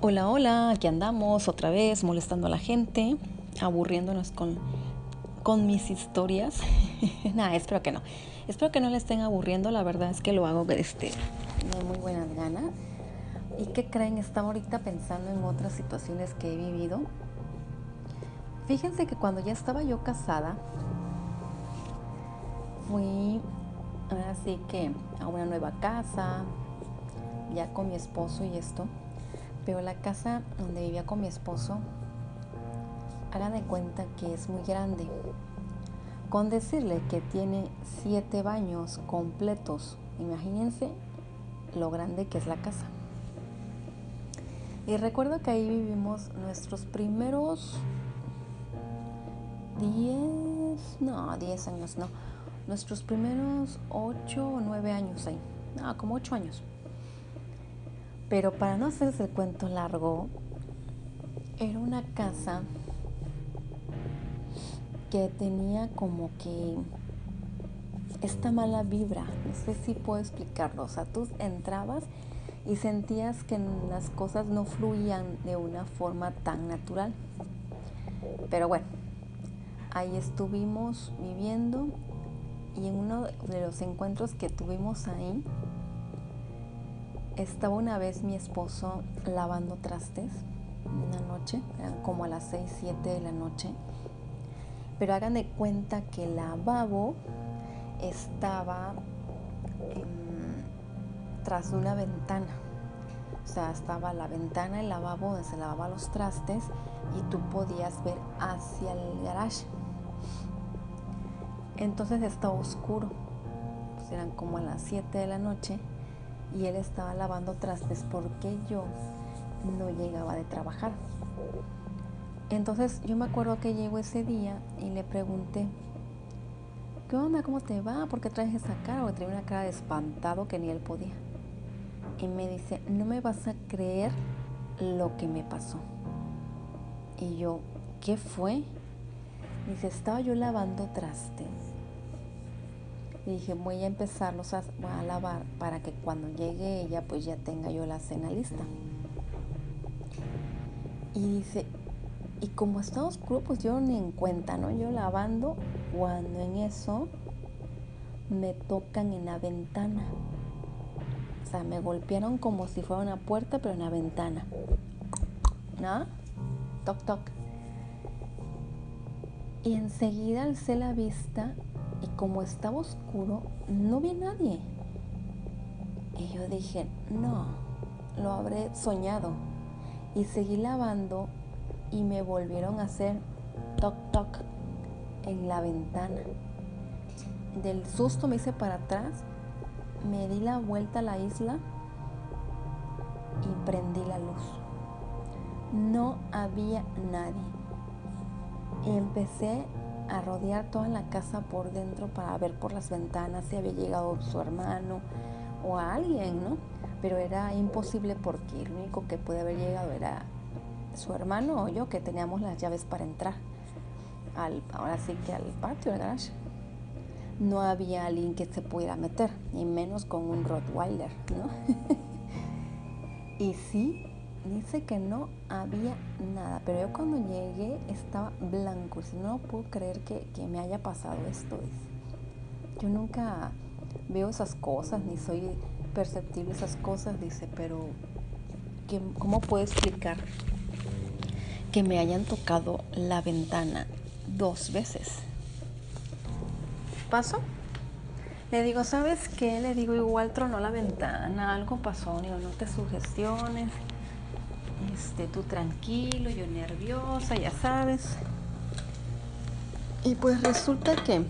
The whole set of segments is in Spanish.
Hola, hola, aquí andamos otra vez molestando a la gente, aburriéndonos con, con mis historias. Nada, espero que no. Espero que no le estén aburriendo, la verdad es que lo hago este, de muy buenas ganas. ¿Y qué creen? Estaba ahorita pensando en otras situaciones que he vivido. Fíjense que cuando ya estaba yo casada, fui así que a una nueva casa, ya con mi esposo y esto pero la casa donde vivía con mi esposo, hagan de cuenta que es muy grande. Con decirle que tiene siete baños completos, imagínense lo grande que es la casa. Y recuerdo que ahí vivimos nuestros primeros 10, no, 10 años, no, nuestros primeros 8 o 9 años ahí, no, como 8 años. Pero para no hacerse el cuento largo, era una casa que tenía como que esta mala vibra. No sé si puedo explicarlo. O sea, tú entrabas y sentías que las cosas no fluían de una forma tan natural. Pero bueno, ahí estuvimos viviendo y en uno de los encuentros que tuvimos ahí, estaba una vez mi esposo lavando trastes una noche, eran como a las 6, 7 de la noche, pero hagan de cuenta que el lavabo estaba tras una ventana. O sea, estaba la ventana, el lavabo donde se lavaba los trastes y tú podías ver hacia el garage. Entonces estaba oscuro. Pues eran como a las 7 de la noche y él estaba lavando trastes porque yo no llegaba de trabajar. Entonces yo me acuerdo que llegó ese día y le pregunté, ¿qué onda? ¿Cómo te va? ¿Por qué traes esa cara? Porque traía una cara de espantado que ni él podía. Y me dice, no me vas a creer lo que me pasó. Y yo, ¿qué fue? Dice, estaba yo lavando trastes y dije, voy a empezarlos a, a lavar para que cuando llegue ella, pues ya tenga yo la cena lista. Y dice, y como está oscuro, pues yo ni en cuenta, ¿no? Yo lavando, cuando en eso me tocan en la ventana. O sea, me golpearon como si fuera una puerta, pero en la ventana. ¿No? Toc, toc. Y enseguida alcé la vista y como estaba oscuro, no vi nadie. Y yo dije, no, lo habré soñado. Y seguí lavando y me volvieron a hacer toc toc en la ventana. Del susto me hice para atrás, me di la vuelta a la isla y prendí la luz. No había nadie. Y empecé a rodear toda la casa por dentro para ver por las ventanas si había llegado su hermano o alguien, ¿no? Pero era imposible porque el único que puede haber llegado era su hermano o yo que teníamos las llaves para entrar. Al, ahora sí que al patio, al garage. No había alguien que se pudiera meter, ni menos con un Rottweiler, ¿no? y sí, dice que no había nada, pero yo cuando llegué estaba blanco. No puedo creer que, me haya pasado esto. Yo nunca veo esas cosas, ni soy perceptible esas cosas, dice, pero ¿cómo puedo explicar que me hayan tocado la ventana dos veces? ¿Pasó? Le digo, ¿sabes qué? Le digo, igual tronó la ventana, algo pasó, digo, no te sugestiones este, tú tranquilo, yo nerviosa, ya sabes. Y pues resulta que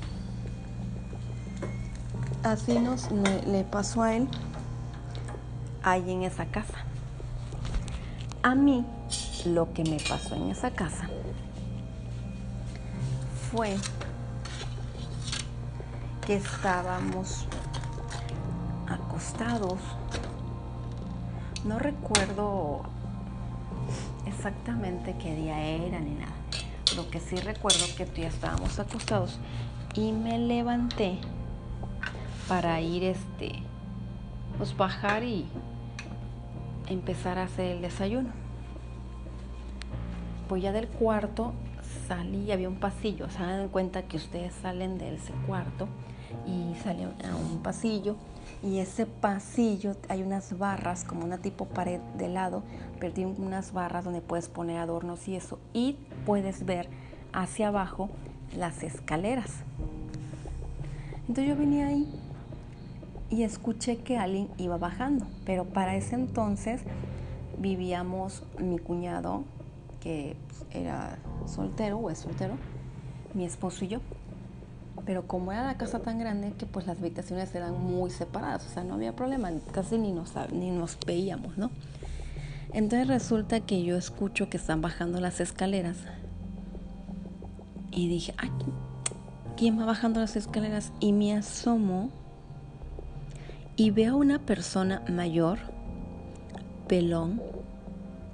así nos le, pasó a él ahí en esa casa. A mí lo que me pasó en esa casa fue que estábamos acostados. No recuerdo exactamente qué día era ni nada. Lo que sí recuerdo que tú ya estábamos acostados y me levanté para ir este pues bajar y empezar a hacer el desayuno. pues ya del cuarto salí había un pasillo. Se dan cuenta que ustedes salen de ese cuarto y salen a un pasillo. Y ese pasillo hay unas barras, como una tipo pared de lado, pero tiene unas barras donde puedes poner adornos y eso. Y puedes ver hacia abajo las escaleras. Entonces yo venía ahí y escuché que alguien iba bajando, pero para ese entonces vivíamos mi cuñado, que era soltero o es soltero, mi esposo y yo. Pero como era la casa tan grande que pues las habitaciones eran muy separadas, o sea, no había problema, casi ni nos, ni nos veíamos, ¿no? Entonces resulta que yo escucho que están bajando las escaleras y dije, ¿quién va bajando las escaleras? Y me asomo y veo una persona mayor, pelón,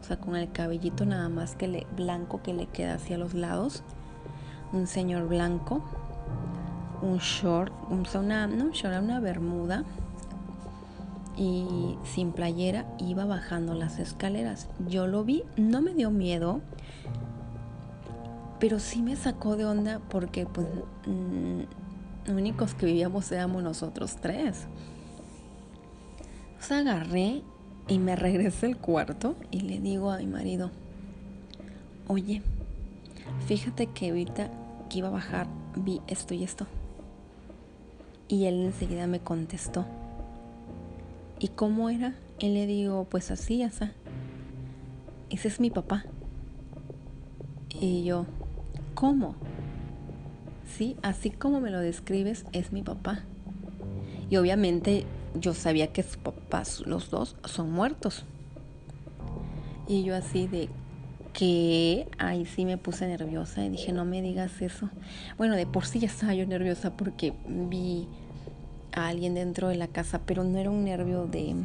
o sea, con el cabellito nada más que le, blanco que le queda hacia los lados, un señor blanco, un short, una, no, short, una bermuda y sin playera iba bajando las escaleras. Yo lo vi, no me dio miedo, pero sí me sacó de onda porque pues mm, los únicos que vivíamos éramos nosotros tres agarré y me regresé al cuarto y le digo a mi marido, oye, fíjate que ahorita que iba a bajar vi esto y esto. Y él enseguida me contestó. ¿Y cómo era? Él le digo, pues así, así. Ese es mi papá. Y yo, ¿cómo? Sí, así como me lo describes, es mi papá. Y obviamente yo sabía que sus papás, los dos, son muertos. Y yo así de que ahí sí me puse nerviosa y dije, no me digas eso. Bueno, de por sí ya estaba yo nerviosa porque vi a alguien dentro de la casa, pero no era un nervio de,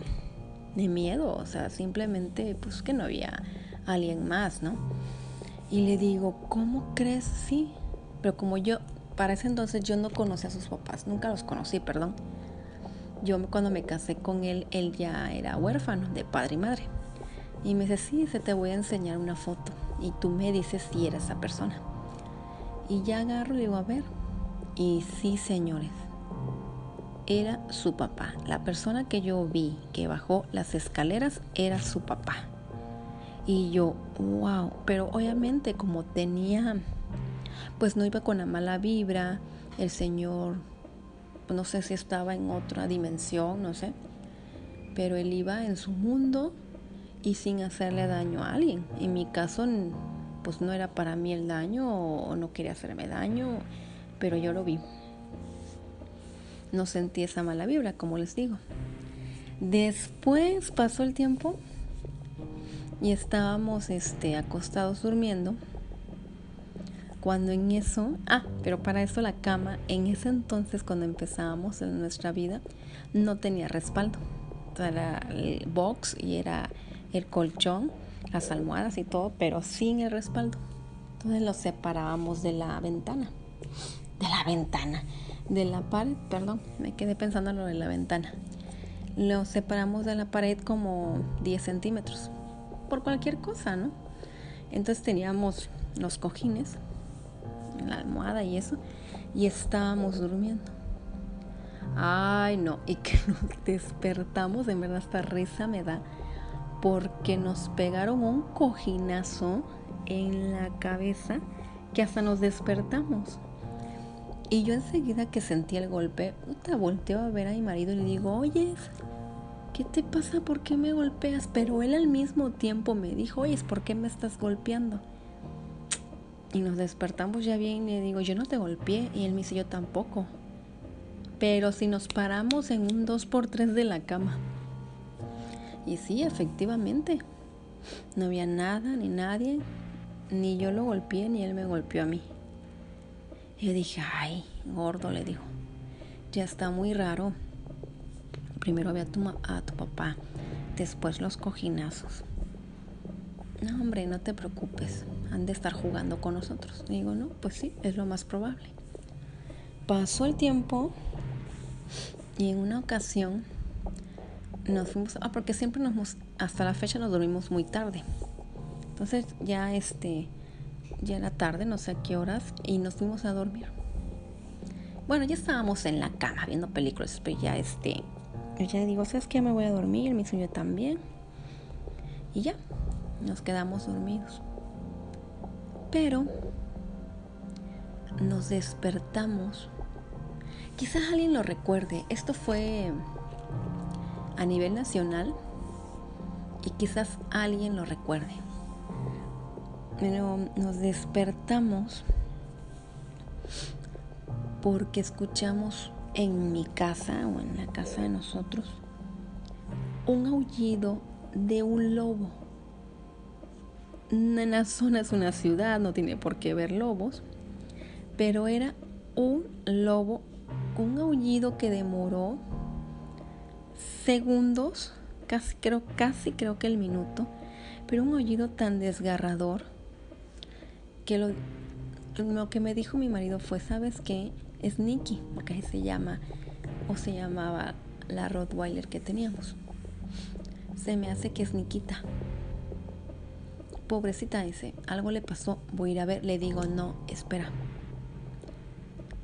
de miedo, o sea, simplemente pues que no había alguien más, ¿no? Y le digo, ¿cómo crees? Sí, pero como yo, para ese entonces yo no conocía a sus papás, nunca los conocí, perdón. Yo cuando me casé con él, él ya era huérfano de padre y madre. Y me dice, sí, se te voy a enseñar una foto. Y tú me dices si era esa persona. Y ya agarro y digo, a ver. Y sí, señores, era su papá. La persona que yo vi que bajó las escaleras era su papá. Y yo, wow, pero obviamente como tenía, pues no iba con la mala vibra, el Señor no sé si estaba en otra dimensión, no sé, pero él iba en su mundo y sin hacerle daño a alguien. En mi caso, pues no era para mí el daño o no quería hacerme daño, pero yo lo vi. No sentí esa mala vibra, como les digo. Después pasó el tiempo y estábamos este, acostados durmiendo cuando en eso, ah, pero para eso la cama, en ese entonces cuando empezábamos en nuestra vida, no tenía respaldo. Era el box y era el colchón, las almohadas y todo, pero sin el respaldo. Entonces lo separábamos de la ventana. De la ventana. De la pared, perdón, me quedé pensando en lo de la ventana. Lo separamos de la pared como 10 centímetros. Por cualquier cosa, ¿no? Entonces teníamos los cojines la almohada y eso, y estábamos durmiendo. Ay, no, y que nos despertamos, en verdad esta risa me da, porque nos pegaron un cojinazo en la cabeza que hasta nos despertamos. Y yo enseguida que sentí el golpe, te volteo a ver a mi marido y le digo, oye, ¿qué te pasa? ¿Por qué me golpeas? Pero él al mismo tiempo me dijo, oye, ¿por qué me estás golpeando? Y nos despertamos ya bien y le digo, yo no te golpeé. Y él me dice, yo tampoco. Pero si nos paramos en un 2x3 de la cama. Y sí, efectivamente. No había nada ni nadie. Ni yo lo golpeé ni él me golpeó a mí. Y yo dije, ay, gordo, le dijo. Ya está muy raro. Primero ve a tu, a tu papá, después los cojinazos. No, hombre, no te preocupes han de estar jugando con nosotros. digo, no, pues sí, es lo más probable. Pasó el tiempo y en una ocasión nos fuimos, ah, porque siempre nos, hasta la fecha nos dormimos muy tarde. Entonces ya este, ya era tarde, no sé a qué horas, y nos fuimos a dormir. Bueno, ya estábamos en la cama viendo películas, pero ya este, ya digo, ¿sabes qué? Me voy a dormir, mi sueño también. Y ya, nos quedamos dormidos. Pero nos despertamos. Quizás alguien lo recuerde. Esto fue a nivel nacional y quizás alguien lo recuerde. Pero nos despertamos porque escuchamos en mi casa o en la casa de nosotros un aullido de un lobo. En la zona es una ciudad, no tiene por qué ver lobos, pero era un lobo, un aullido que demoró segundos, casi creo, casi creo que el minuto, pero un aullido tan desgarrador que lo, lo que me dijo mi marido fue, ¿sabes qué? Es Nikki, porque ahí se llama o se llamaba la Rottweiler que teníamos. Se me hace que es Nikita. Pobrecita dice, algo le pasó, voy a ir a ver. Le digo, no, espera.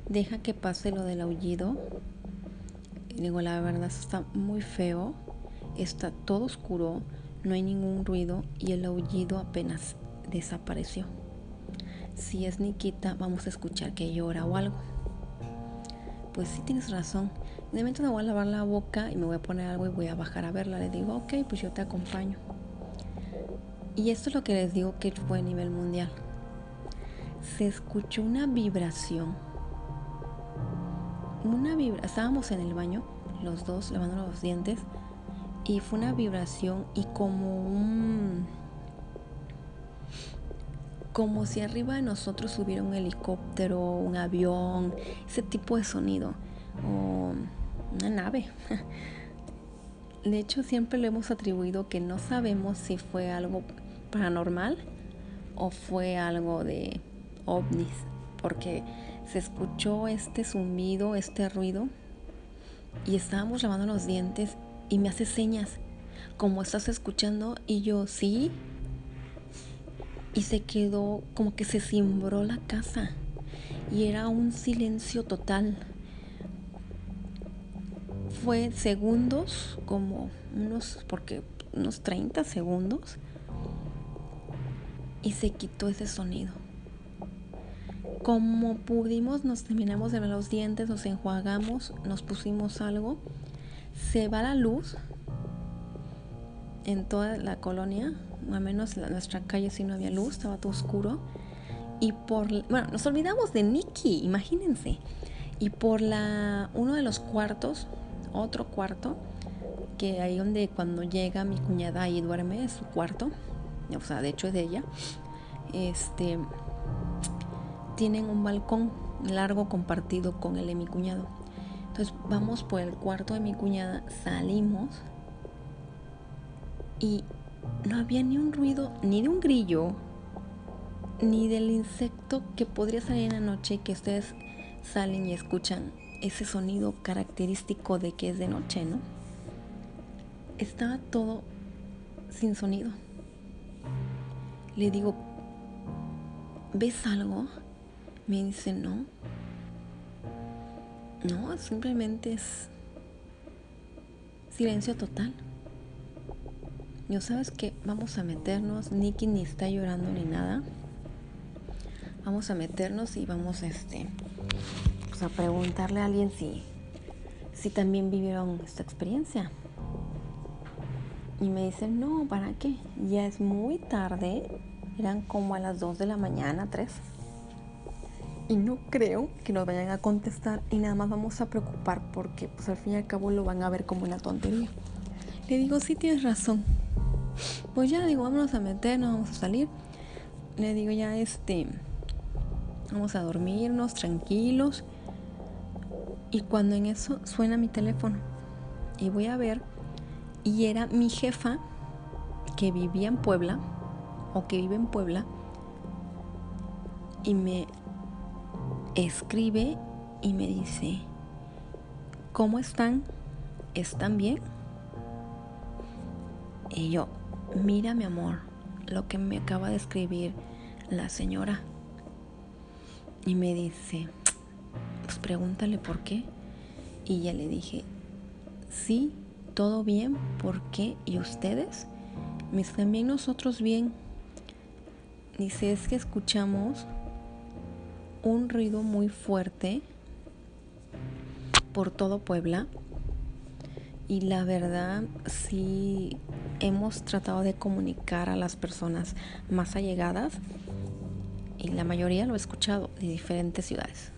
Deja que pase lo del aullido. Digo, la verdad está muy feo. Está todo oscuro, no hay ningún ruido y el aullido apenas desapareció. Si es Nikita, vamos a escuchar que llora o algo pues sí tienes razón. De momento me voy a lavar la boca y me voy a poner algo y voy a bajar a verla. Le digo, ok, pues yo te acompaño. Y esto es lo que les digo que fue a nivel mundial. Se escuchó una vibración. Una vibra estábamos en el baño, los dos lavando los dientes, y fue una vibración y como un como si arriba de nosotros hubiera un helicóptero, un avión, ese tipo de sonido, o una nave. De hecho, siempre le hemos atribuido que no sabemos si fue algo paranormal o fue algo de ovnis, porque se escuchó este zumbido, este ruido, y estábamos lavando los dientes y me hace señas, como estás escuchando, y yo, sí, y se quedó como que se cimbró la casa y era un silencio total. Fue segundos, como unos, porque unos 30 segundos, y se quitó ese sonido. Como pudimos, nos terminamos de los dientes, nos enjuagamos, nos pusimos algo, se va la luz en toda la colonia, al menos en nuestra calle si no había luz, estaba todo oscuro. Y por, bueno, nos olvidamos de Nicky, imagínense. Y por la, uno de los cuartos, otro cuarto, que ahí donde cuando llega mi cuñada y duerme, es su cuarto, o sea, de hecho es de ella, este, tienen un balcón largo compartido con el de mi cuñado. Entonces vamos por el cuarto de mi cuñada, salimos y no había ni un ruido, ni de un grillo, ni del insecto que podría salir en la noche y que ustedes salen y escuchan ese sonido característico de que es de noche, ¿no? Estaba todo sin sonido. Le digo, ¿ves algo? Me dice, no. No, simplemente es silencio total. Yo sabes que vamos a meternos, Nicky ni está llorando ni nada. Vamos a meternos y vamos este, pues a preguntarle a alguien si, si también vivieron esta experiencia. Y me dicen, no, ¿para qué? Ya es muy tarde, eran como a las 2 de la mañana, 3. Y no creo que nos vayan a contestar y nada más vamos a preocupar porque pues al fin y al cabo lo van a ver como una tontería. Le digo, sí tienes razón, pues ya digo, vámonos a meternos, vamos a salir. Le digo ya, este, vamos a dormirnos tranquilos. Y cuando en eso suena mi teléfono y voy a ver, y era mi jefa que vivía en Puebla, o que vive en Puebla, y me escribe y me dice, ¿cómo están? ¿Están bien? Y yo, mira mi amor, lo que me acaba de escribir la señora. Y me dice, pues pregúntale por qué. Y ya le dije, sí, todo bien, ¿por qué? ¿Y ustedes? Mis también nosotros bien. Dice, es que escuchamos un ruido muy fuerte por todo Puebla. Y la verdad, sí hemos tratado de comunicar a las personas más allegadas y la mayoría lo he escuchado de diferentes ciudades.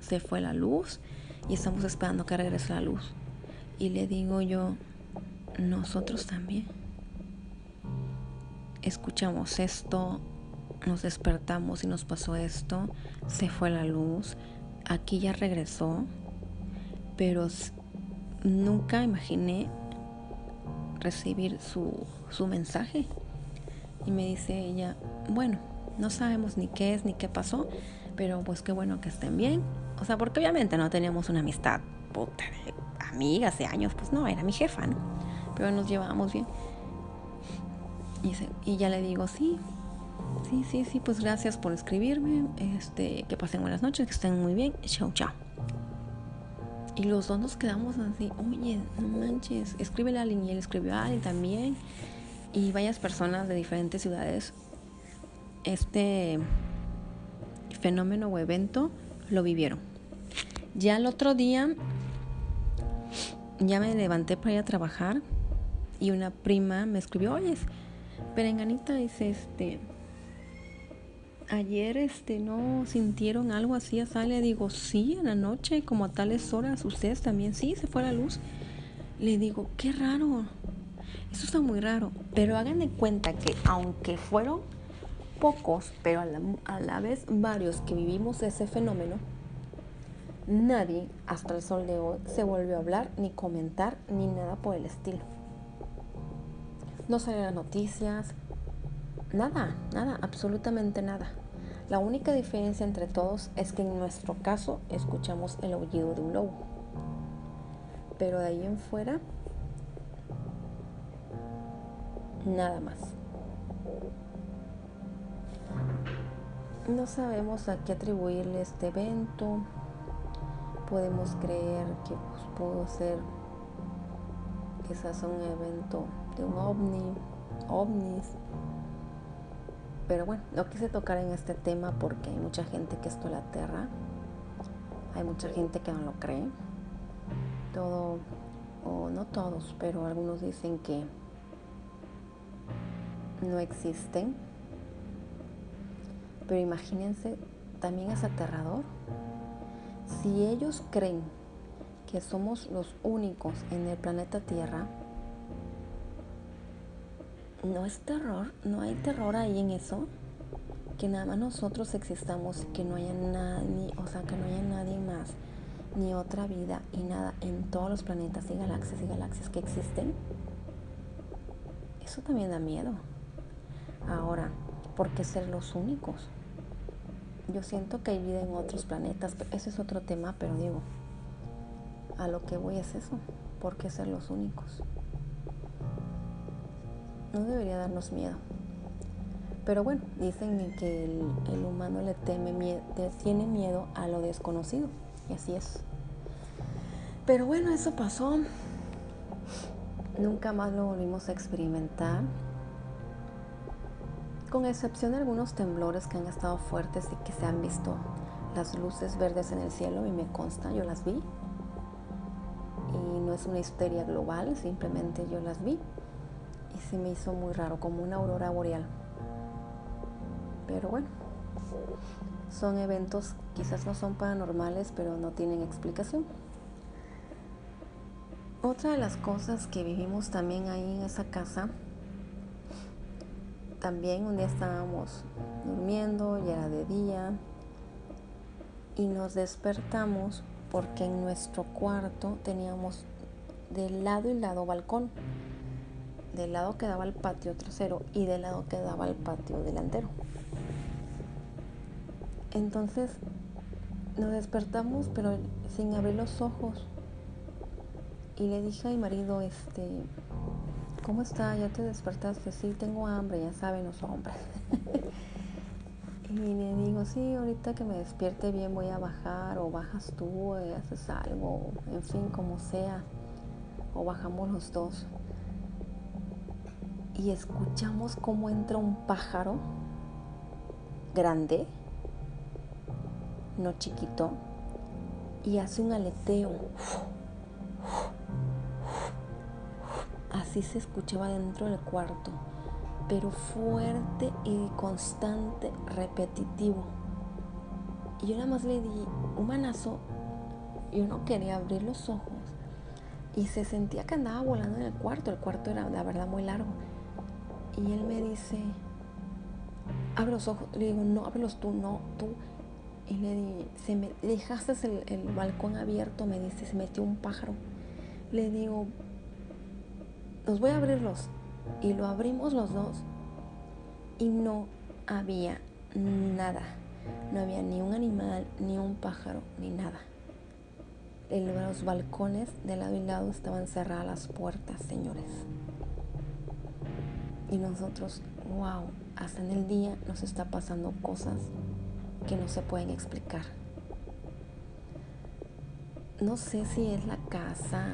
Se fue la luz y estamos esperando que regrese la luz. Y le digo yo, nosotros también. Escuchamos esto, nos despertamos y nos pasó esto, se fue la luz, aquí ya regresó, pero nunca imaginé recibir su, su mensaje. Y me dice ella, bueno, no sabemos ni qué es ni qué pasó, pero pues qué bueno que estén bien. O sea, porque obviamente no teníamos una amistad puta de amiga hace años, pues no, era mi jefa, ¿no? Pero nos llevábamos bien. Y, y ya le digo, sí, sí, sí, sí, pues gracias por escribirme. Este, que pasen buenas noches, que estén muy bien. Chao, chao. Y los dos nos quedamos así, oye, no manches, escríbele a alguien y él escribió a alguien también. Y varias personas de diferentes ciudades este fenómeno o evento lo vivieron. Ya el otro día ya me levanté para ir a trabajar y una prima me escribió, oye, Perenganita dice, este, ayer este no sintieron algo así, le digo, sí, en la noche, como a tales horas, ustedes también, sí, se fue la luz. Le digo, qué raro, eso está muy raro, pero hagan de cuenta que aunque fueron pocos, pero a la, a la vez varios que vivimos ese fenómeno, nadie hasta el sol de hoy se volvió a hablar, ni comentar, ni nada por el estilo. No salieron noticias, nada, nada, absolutamente nada. La única diferencia entre todos es que en nuestro caso escuchamos el aullido de un lobo. Pero de ahí en fuera, nada más. No sabemos a qué atribuirle este evento. Podemos creer que pues, pudo ser quizás un evento de un ovni, ovnis. Pero bueno, no quise tocar en este tema porque hay mucha gente que esto la aterra. Hay mucha gente que no lo cree. Todo, o no todos, pero algunos dicen que no existen pero imagínense, también es aterrador. Si ellos creen que somos los únicos en el planeta Tierra, no es terror, no hay terror ahí en eso, que nada más nosotros existamos que no haya nadie, o sea, que no haya nadie más, ni otra vida y nada en todos los planetas y galaxias y galaxias que existen. Eso también da miedo. Ahora, ¿por qué ser los únicos? Yo siento que hay vida en otros planetas, ese es otro tema, pero digo, a lo que voy es eso, ¿por qué ser los únicos? No debería darnos miedo. Pero bueno, dicen que el, humano le teme tiene miedo a lo desconocido, y así es. Pero bueno, eso pasó. Nunca más lo volvimos a experimentar con excepción de algunos temblores que han estado fuertes y que se han visto las luces verdes en el cielo y me consta, yo las vi. Y no es una histeria global, simplemente yo las vi. Y se me hizo muy raro, como una aurora boreal. Pero bueno, son eventos, quizás no son paranormales, pero no tienen explicación. Otra de las cosas que vivimos también ahí en esa casa también un día estábamos durmiendo, ya era de día, y nos despertamos porque en nuestro cuarto teníamos del lado y lado balcón. Del lado que daba al patio trasero y del lado que daba al patio delantero. Entonces nos despertamos pero sin abrir los ojos. Y le dije a mi marido, este, ¿Cómo está? ¿Ya te despertaste? Sí, tengo hambre, ya saben los hombres. Y le digo, sí, ahorita que me despierte bien voy a bajar o bajas tú, y haces algo, en fin, como sea. O bajamos los dos. Y escuchamos cómo entra un pájaro grande, no chiquito, y hace un aleteo. Así se escuchaba dentro del cuarto pero fuerte y constante, repetitivo. Y yo nada más le di un manazo, yo no quería abrir los ojos. Y se sentía que andaba volando en el cuarto, el cuarto era la verdad muy largo. Y él me dice, abre los ojos. Le digo, no, ábrelos tú, no, tú. Y le di, se me, dejaste el, el balcón abierto, me dice, se metió un pájaro. Le digo, los voy a abrirlos y lo abrimos los dos y no había nada. No había ni un animal, ni un pájaro, ni nada. En los balcones de lado y lado estaban cerradas las puertas, señores. Y nosotros, wow, hasta en el día nos está pasando cosas que no se pueden explicar. No sé si es la casa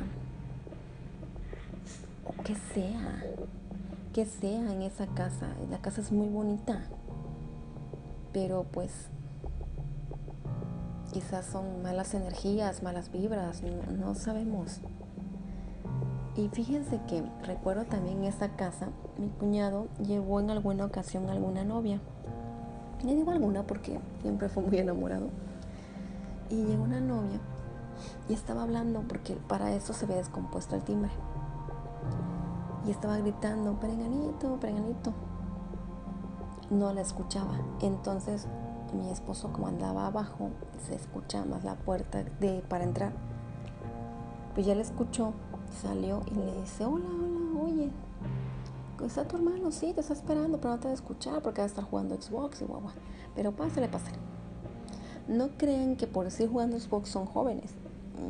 o que sea, que sea en esa casa. La casa es muy bonita, pero pues quizás son malas energías, malas vibras, no, sabemos. Y fíjense que recuerdo también en esa casa, mi cuñado llevó en alguna ocasión alguna novia. Le digo alguna porque siempre fue muy enamorado. Y llegó una novia y estaba hablando porque para eso se había descompuesto el timbre y estaba gritando, perenganito, perenganito. No la escuchaba. Entonces mi esposo como andaba abajo, se escucha más la puerta de, para entrar. Pues ya le escuchó, salió y le dice, hola, hola, oye, ¿está tu hermano? Sí, te está esperando, pero no te va a escuchar porque va a estar jugando Xbox y guagua. Pero pásale, pásale. No creen que por decir jugando Xbox son jóvenes.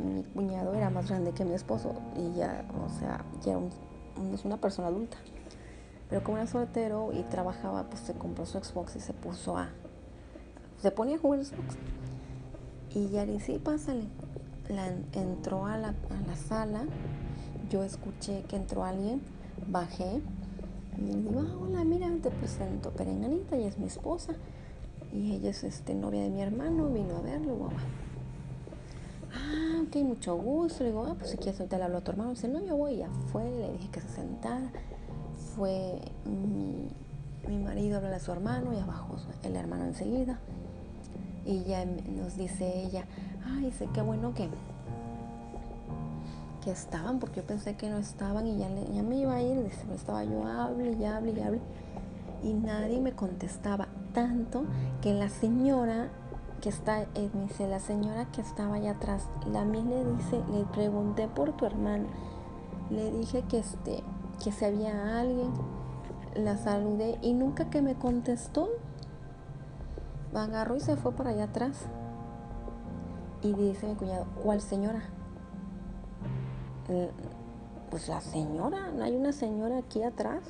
Mi cuñado era más grande que mi esposo y ya, o sea, ya era es una persona adulta. Pero como era soltero y trabajaba, pues se compró su Xbox y se puso a... Se ponía a jugar Xbox. Y ya le sí, pásale. La, entró a la, a la sala. Yo escuché que entró alguien. Bajé. Y le digo, ah, hola, mira, te presento Perenganita, ella es mi esposa. Y ella es este, novia de mi hermano, vino a verlo, guau. Ah, ok, mucho gusto. Le digo, ah, pues si quieres ahorita le hablo a tu hermano. Dice, no, yo voy. Ya fue, le dije que se sentara. Fue mi, mi marido a hablar a su hermano y abajo el hermano enseguida. Y ya nos dice ella, ay, dice, qué bueno que, que estaban, porque yo pensé que no estaban y ya, ya me iba a ir. Dice, estaba yo, hable y hable y hable. Y nadie me contestaba tanto que la señora que está, eh, me dice la señora que estaba allá atrás, la mí le dice, le pregunté por tu hermana, le dije que este, que si había alguien, la saludé y nunca que me contestó, agarró y se fue por allá atrás. Y dice mi cuñado, ¿cuál señora? Pues la señora, ¿no hay una señora aquí atrás?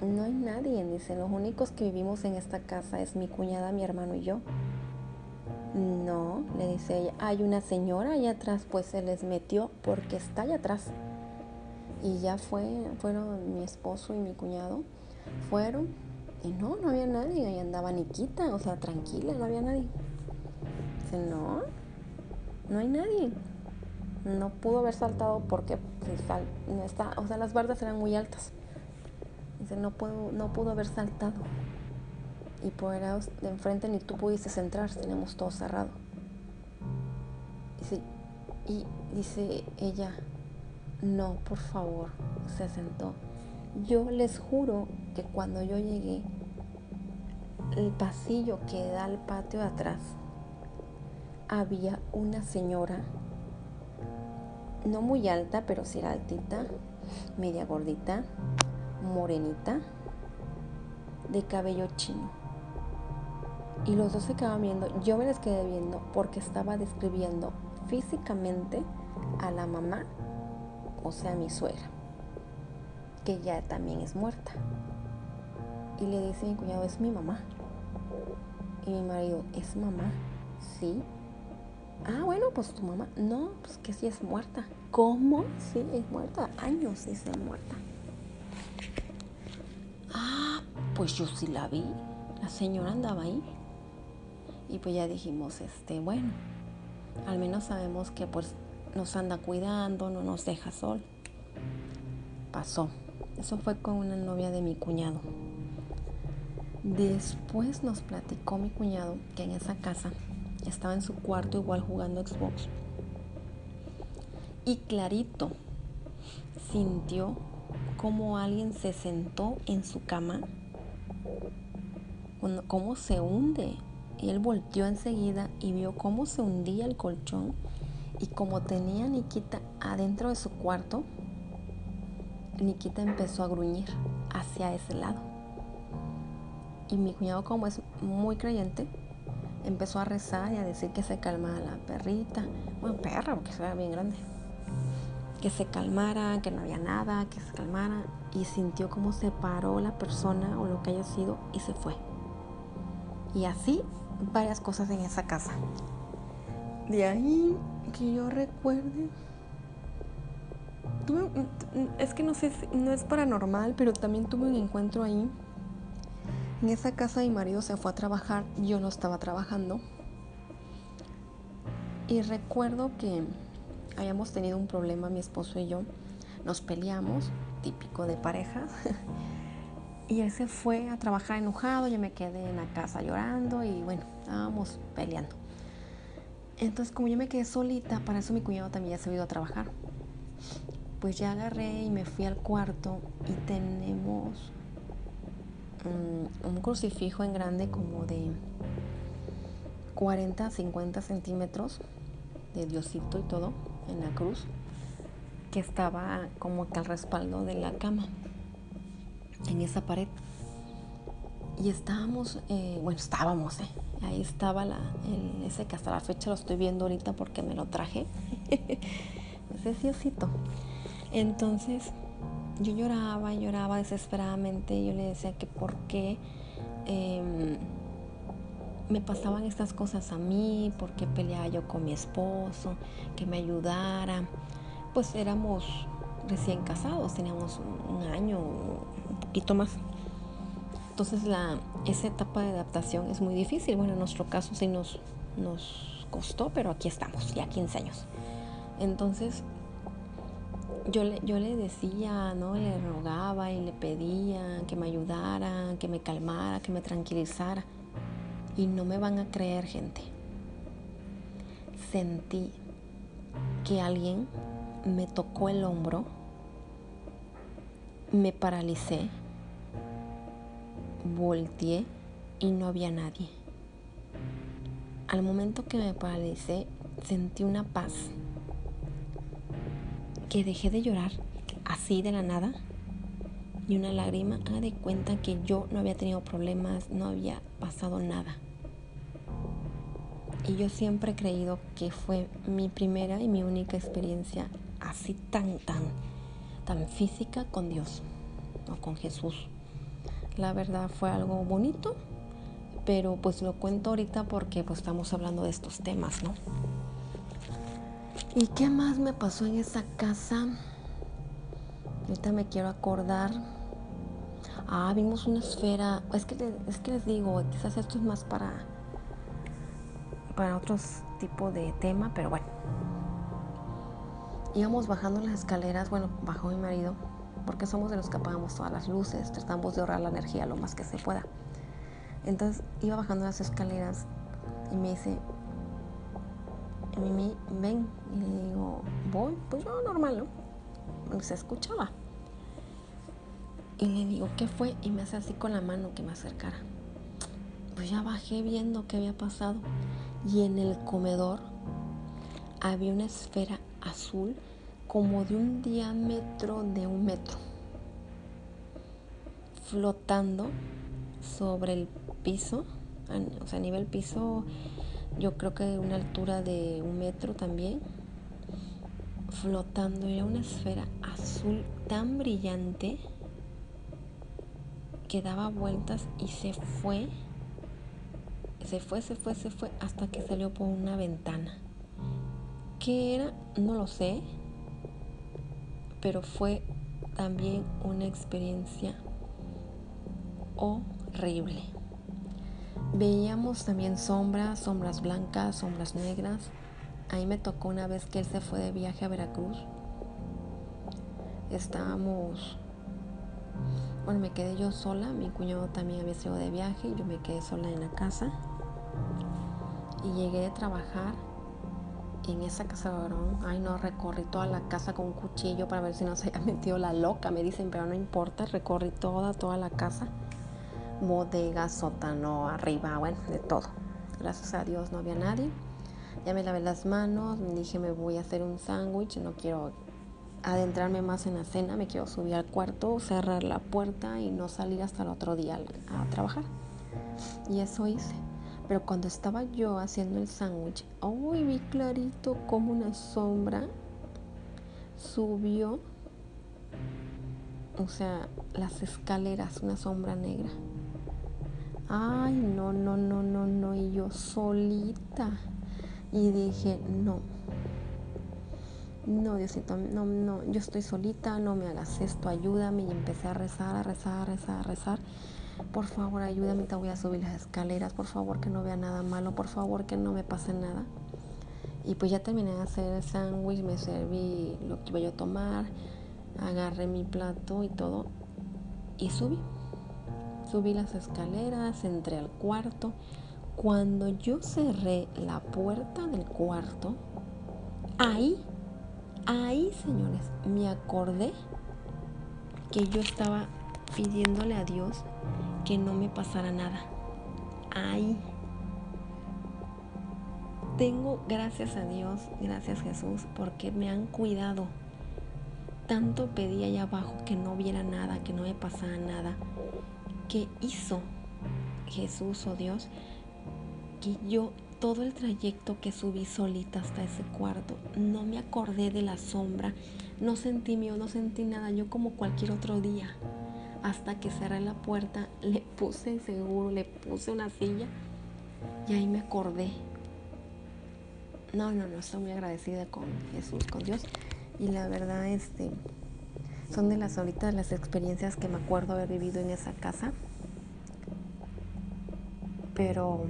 No hay nadie, dice, los únicos que vivimos en esta casa es mi cuñada, mi hermano y yo. No, le dice ella, hay una señora allá atrás, pues se les metió porque está allá atrás. Y ya fue, fueron mi esposo y mi cuñado, fueron y no, no había nadie, ahí andaba Niquita, o sea, tranquila, no había nadie. Dice, no, no hay nadie. No pudo haber saltado porque pues, no está, o sea, las bardas eran muy altas. Dice, no, no pudo haber saltado. Y por de enfrente ni tú pudiste entrar, tenemos todo cerrado. Dice, y dice ella, no, por favor, se sentó. Yo les juro que cuando yo llegué, el pasillo que da al patio de atrás, había una señora, no muy alta, pero sí era altita, media gordita, morenita, de cabello chino. Y los dos se quedaban viendo. Yo me les quedé viendo porque estaba describiendo físicamente a la mamá, o sea, mi suegra, que ya también es muerta. Y le dice mi cuñado, es mi mamá. Y mi marido, ¿es mamá? Sí. Ah, bueno, pues tu mamá. No, pues que sí es muerta. ¿Cómo? Sí, es muerta. Años dice muerta. Ah, pues yo sí la vi. La señora andaba ahí. Y pues ya dijimos, este, bueno, al menos sabemos que pues nos anda cuidando, no nos deja sol. Pasó. Eso fue con una novia de mi cuñado. Después nos platicó mi cuñado que en esa casa estaba en su cuarto igual jugando Xbox. Y clarito sintió como alguien se sentó en su cama, cómo se hunde. Y él volteó enseguida y vio cómo se hundía el colchón y como tenía Nikita adentro de su cuarto, Nikita empezó a gruñir hacia ese lado. Y mi cuñado, como es muy creyente, empezó a rezar y a decir que se calmara la perrita, bueno, perra, porque era bien grande, que se calmara, que no había nada, que se calmara, y sintió como se paró la persona o lo que haya sido y se fue. Y así varias cosas en esa casa. De ahí que yo recuerde, es que no sé, no es paranormal, pero también tuve un encuentro ahí en esa casa mi marido se fue a trabajar, yo no estaba trabajando. Y recuerdo que habíamos tenido un problema mi esposo y yo. Nos peleamos, típico de parejas. y él se fue a trabajar enojado, yo me quedé en la casa llorando y bueno, estábamos peleando. Entonces como yo me quedé solita, para eso mi cuñado también ya se ha ido a trabajar. Pues ya agarré y me fui al cuarto y tenemos un, crucifijo en grande como de 40 50 centímetros de Diosito y todo en la cruz que estaba como que al respaldo de la cama en esa pared. Y estábamos eh, bueno estábamos eh, ahí estaba la, ese que hasta la fecha lo estoy viendo ahorita porque me lo traje. Ese Diosito. Entonces yo lloraba lloraba desesperadamente. Yo le decía que por qué em, me pasaban estas cosas a mí, por qué peleaba yo con mi esposo, que me ayudara. Pues éramos recién casados, teníamos un, año, un poquito más. Entonces la, esa etapa de adaptación es muy difícil. Bueno, en nuestro caso sí nos, nos costó, pero aquí estamos, ya 15 años. Entonces yo le, yo le decía, ¿no? Le rogaba y le pedía que me ayudara, que me calmara, que me tranquilizara. Y no me van a creer, gente. Sentí que alguien me tocó el hombro, me paralicé, volteé y no había nadie. Al momento que me paralicé, sentí una paz que dejé de llorar así de la nada y una lágrima, haga de cuenta que yo no había tenido problemas, no había pasado nada. Y yo siempre he creído que fue mi primera y mi única experiencia así tan, tan, tan física con Dios o con Jesús. La verdad fue algo bonito, pero pues lo cuento ahorita porque pues estamos hablando de estos temas, ¿no? ¿Y qué más me pasó en esa casa? Ahorita me quiero acordar. Ah, vimos una esfera. Es que, es que les digo, quizás esto es más para, para otros tipos de tema, pero bueno. Íbamos bajando las escaleras, bueno, bajó mi marido, porque somos de los que apagamos todas las luces, tratamos de ahorrar la energía lo más que se pueda. Entonces iba bajando las escaleras y me dice, Mimi, ven. Y le digo, voy, pues yo normal, ¿no? Se escuchaba. Y le digo, ¿qué fue? Y me hace así con la mano que me acercara. Pues ya bajé viendo qué había pasado. Y en el comedor había una esfera azul como de un diámetro de un metro, flotando sobre el piso, o sea, a nivel piso yo creo que una altura de un metro también, flotando. Era una esfera azul tan brillante que daba vueltas y se fue, se fue, se fue, se fue hasta que salió por una ventana. ¿Qué era? No lo sé, pero fue también una experiencia horrible. Veíamos también sombras, sombras blancas, sombras negras. Ahí me tocó una vez que él se fue de viaje a Veracruz. Estábamos, bueno, me quedé yo sola, mi cuñado también había sido de viaje, yo me quedé sola en la casa. Y llegué de trabajar en esa casa de varón. Ay, no, recorrí toda la casa con un cuchillo para ver si no se había metido la loca. Me dicen, pero no importa, recorrí toda, toda la casa bodega, sótano, arriba, bueno, de todo. Gracias a Dios no había nadie. Ya me lavé las manos, dije me voy a hacer un sándwich, no quiero adentrarme más en la cena, me quiero subir al cuarto, cerrar la puerta y no salir hasta el otro día a trabajar. Y eso hice. Pero cuando estaba yo haciendo el sándwich, uy, vi clarito como una sombra subió, o sea, las escaleras, una sombra negra. Ay, no, no, no, no, no. Y yo solita. Y dije, no. No, Diosito, no, no, yo estoy solita, no me hagas esto, ayúdame. Y empecé a rezar, a rezar, a rezar, a rezar. Por favor, ayúdame, te voy a subir las escaleras. Por favor, que no vea nada malo. Por favor, que no me pase nada. Y pues ya terminé de hacer el sándwich, me serví lo que iba yo a tomar, agarré mi plato y todo y subí. Subí las escaleras, entré al cuarto. Cuando yo cerré la puerta del cuarto, ahí, ahí, señores, me acordé que yo estaba pidiéndole a Dios que no me pasara nada. Ahí. Tengo gracias a Dios, gracias Jesús, porque me han cuidado. Tanto pedí allá abajo que no viera nada, que no me pasara nada hizo Jesús o oh Dios que yo todo el trayecto que subí solita hasta ese cuarto, no me acordé de la sombra, no sentí miedo, no sentí nada, yo como cualquier otro día. Hasta que cerré la puerta, le puse seguro, le puse una silla y ahí me acordé. No, no, no, estoy muy agradecida con Jesús, con Dios. Y la verdad, este, son de las ahorita las experiencias que me acuerdo haber vivido en esa casa. Pero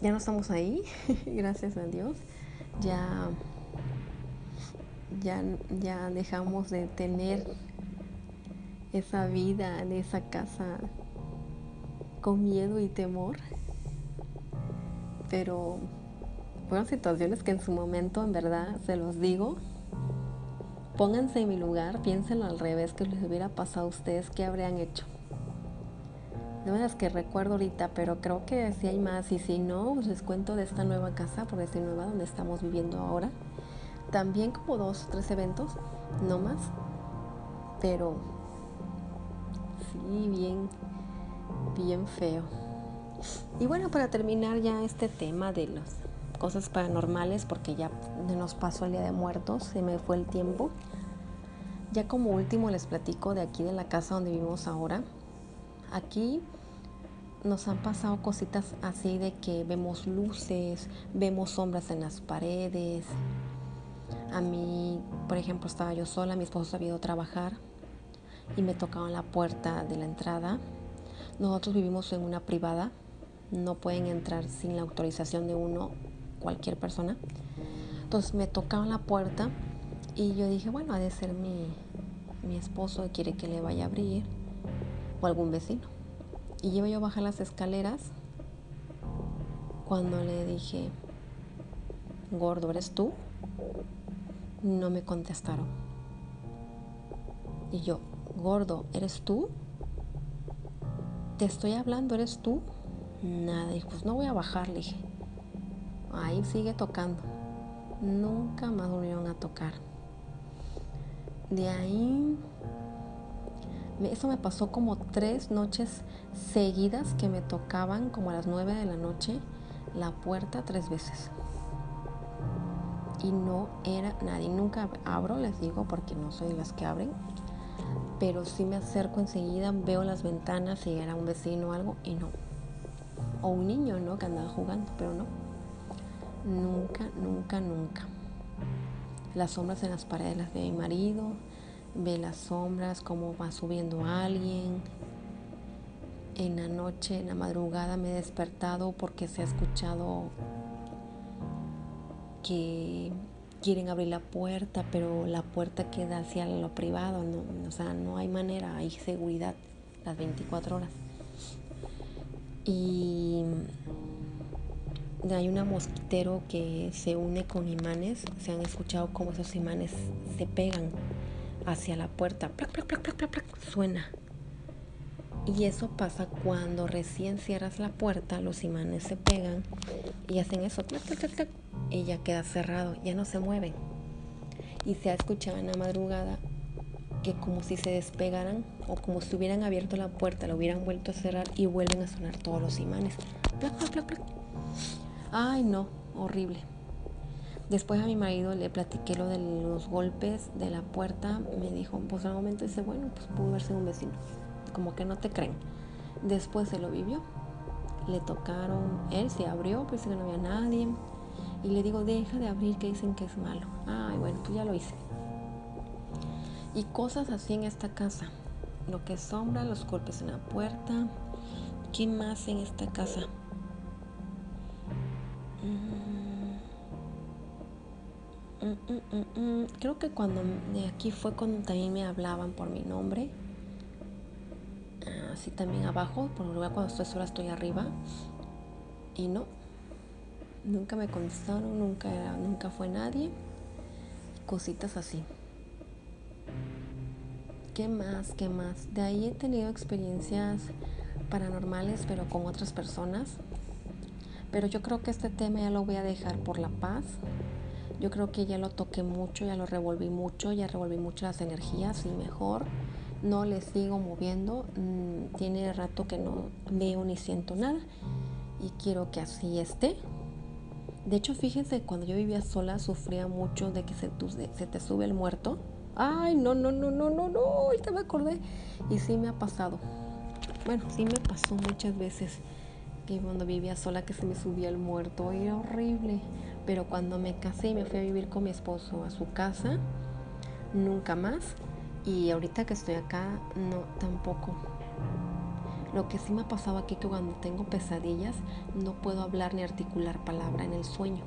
ya no estamos ahí, gracias a Dios. Ya, ya, ya dejamos de tener esa vida en esa casa con miedo y temor. Pero fueron situaciones que en su momento, en verdad, se los digo, Pónganse en mi lugar, piénsenlo al revés, que les hubiera pasado a ustedes, ¿qué habrían hecho? No las que recuerdo ahorita, pero creo que si hay más y si no, pues les cuento de esta nueva casa, por decir nueva, donde estamos viviendo ahora. También como dos o tres eventos, no más, pero sí, bien, bien feo. Y bueno, para terminar ya este tema de las cosas paranormales, porque ya nos pasó el Día de Muertos, se me fue el tiempo. Ya como último les platico de aquí de la casa donde vivimos ahora. Aquí nos han pasado cositas así de que vemos luces, vemos sombras en las paredes. A mí, por ejemplo, estaba yo sola, mi esposo había ido a trabajar y me tocaban la puerta de la entrada. Nosotros vivimos en una privada, no pueden entrar sin la autorización de uno, cualquier persona. Entonces me tocaban la puerta y yo dije, bueno, ha de ser mi, mi esposo quiere que le vaya a abrir o algún vecino. Y llevo yo a bajar las escaleras cuando le dije, gordo, ¿eres tú? No me contestaron. Y yo, gordo, ¿eres tú? Te estoy hablando, ¿eres tú? Nada, y pues no voy a bajar, le dije. Ahí sigue tocando nunca más volvieron a tocar. De ahí, eso me pasó como tres noches seguidas que me tocaban como a las nueve de la noche la puerta tres veces. Y no era nadie. Nunca abro, les digo, porque no soy las que abren. pero si me acerco enseguida, veo las ventanas, si era un vecino o algo, y no. O un niño, ¿no? Que andaba jugando, pero no. Nunca, nunca, nunca. Las sombras en las paredes las ve mi marido, ve las sombras, cómo va subiendo alguien. En la noche, en la madrugada me he despertado porque se ha escuchado que quieren abrir la puerta, pero la puerta queda hacia lo privado, no, o sea, no hay manera, hay seguridad las 24 horas. Y hay una mosquitero que se une con imanes, se han escuchado cómo esos imanes se pegan hacia la puerta, suena. Y eso pasa cuando recién cierras la puerta, los imanes se pegan y hacen eso, y ya queda cerrado, ya no se mueven. Y se ha escuchado en la madrugada que como si se despegaran o como si hubieran abierto la puerta, la hubieran vuelto a cerrar y vuelven a sonar todos los imanes. Ay, no, horrible. Después a mi marido le platiqué lo de los golpes de la puerta. Me dijo, pues al momento dice, bueno, pues pudo verse un vecino. Como que no te creen. Después se lo vivió. Le tocaron, él se abrió, pensé que no había nadie. Y le digo, deja de abrir que dicen que es malo. Ay, bueno, pues ya lo hice. Y cosas así en esta casa. Lo que sombra, los golpes en la puerta. ¿Qué más en esta casa? Mm, Creo que cuando de aquí fue cuando también me hablaban por mi nombre. Así también abajo, por lo cuando estoy sola estoy arriba. Y no, Nunca me contestaron, nunca, nunca fue nadie. Cositas así. ¿Qué más? ¿Qué más? De ahí he tenido experiencias paranormales, pero con otras personas. Pero yo creo que este tema ya lo voy a dejar por la paz. Yo creo que ya lo toqué mucho, ya lo revolví mucho, ya revolví mucho las energías y mejor no le sigo moviendo. Mm, tiene rato que no veo ni siento nada y quiero que así esté. De hecho, fíjense, cuando yo vivía sola sufría mucho de que se, te sube el muerto. Ay, no, no, no, no, no, no, ahorita me acordé. Y sí me ha pasado. Bueno, sí me pasó muchas veces que cuando vivía sola que se me subía el muerto. Era horrible. Pero cuando me casé y me fui a vivir con mi esposo a su casa, nunca más. Y ahorita que estoy acá, no, tampoco. Lo que sí me ha pasado aquí que cuando tengo pesadillas no puedo hablar ni articular palabra en el sueño.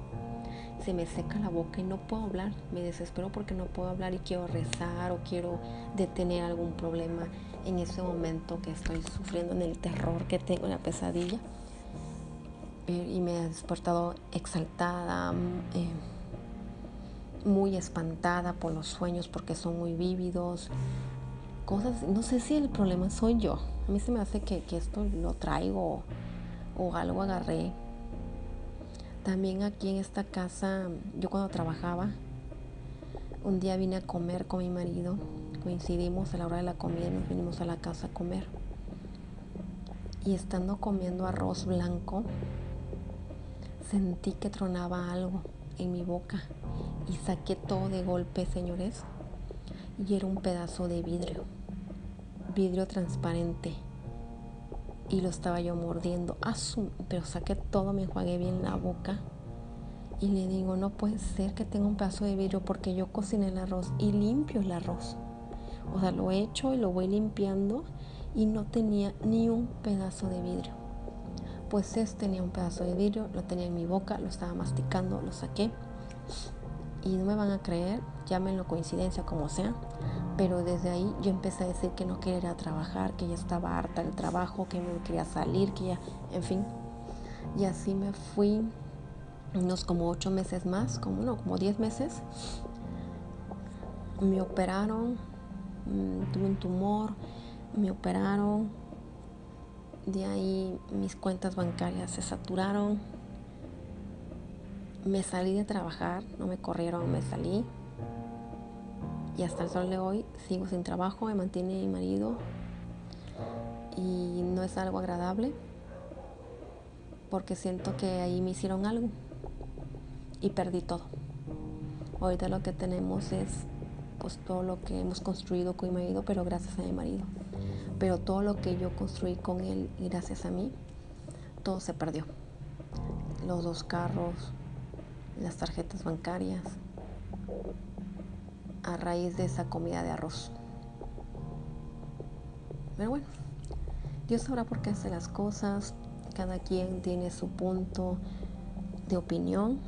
Se me seca la boca y no puedo hablar. Me desespero porque no puedo hablar y quiero rezar o quiero detener algún problema en ese momento que estoy sufriendo en el terror que tengo en la pesadilla. Eh, y me ha despertado exaltada, mm, eh, muy espantada por los sueños porque son muy vívidos. Cosas, no sé si el problema soy yo, a mí se me hace que, esto lo traigo o algo agarré. También aquí en esta casa, yo cuando trabajaba, un día vine a comer con mi marido. Coincidimos a la hora de la comida, nos vinimos a la casa a comer. Y estando comiendo arroz blanco, sentí que tronaba algo en mi boca y saqué todo de golpe, señores. Y era un pedazo de vidrio vidrio transparente y lo estaba yo mordiendo. pero saqué todo, me enjuagué bien la boca y le digo, no puede ser que tenga un pedazo de vidrio porque yo cociné el arroz y limpio el arroz. O sea, lo echo y lo voy limpiando y no tenía ni un pedazo de vidrio. Pues este tenía un pedazo de vidrio, lo tenía en mi boca, lo estaba masticando, lo saqué. Y no me van a creer, llámenlo coincidencia como sea, pero desde ahí yo empecé a decir que no quería ir a trabajar, que ya estaba harta del trabajo, que me quería salir, que ya, en fin. Y así me fui unos como ocho meses más, como no, como diez meses. Me operaron, mm, tuve un tumor, me operaron. De ahí mis cuentas bancarias se saturaron. Me salí de trabajar, no me corrieron, me salí y hasta el sol de hoy sigo sin trabajo, me mantiene mi marido y no es algo agradable porque siento que ahí me hicieron algo y perdí todo. Ahorita lo que tenemos es pues todo lo que hemos construido con mi marido, pero gracias a mi marido. Pero todo lo que yo construí con él gracias a mí, todo se perdió. Los dos carros, las tarjetas bancarias, a raíz de esa comida de arroz. Pero bueno, Dios sabrá por qué hace las cosas, cada quien tiene su punto de opinión,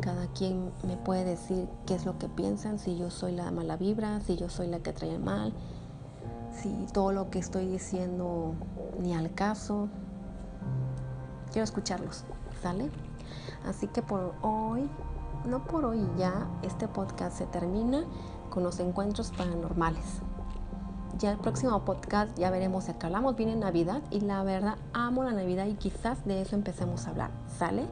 cada quien me puede decir qué es lo que piensan, si yo soy la mala vibra, si yo soy la que trae mal, si todo lo que estoy diciendo ni al caso. Quiero escucharlos, ¿sale? Así que por hoy, no por hoy ya, este podcast se termina con los encuentros paranormales. Ya el próximo podcast ya veremos si acá hablamos. Viene Navidad y la verdad amo la Navidad y quizás de eso empecemos a hablar. ¿Sale?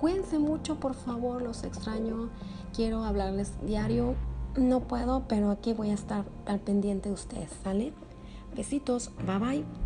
Cuídense mucho, por favor, los extraño. Quiero hablarles diario. No puedo, pero aquí voy a estar al pendiente de ustedes. ¿Sale? Besitos. Bye bye.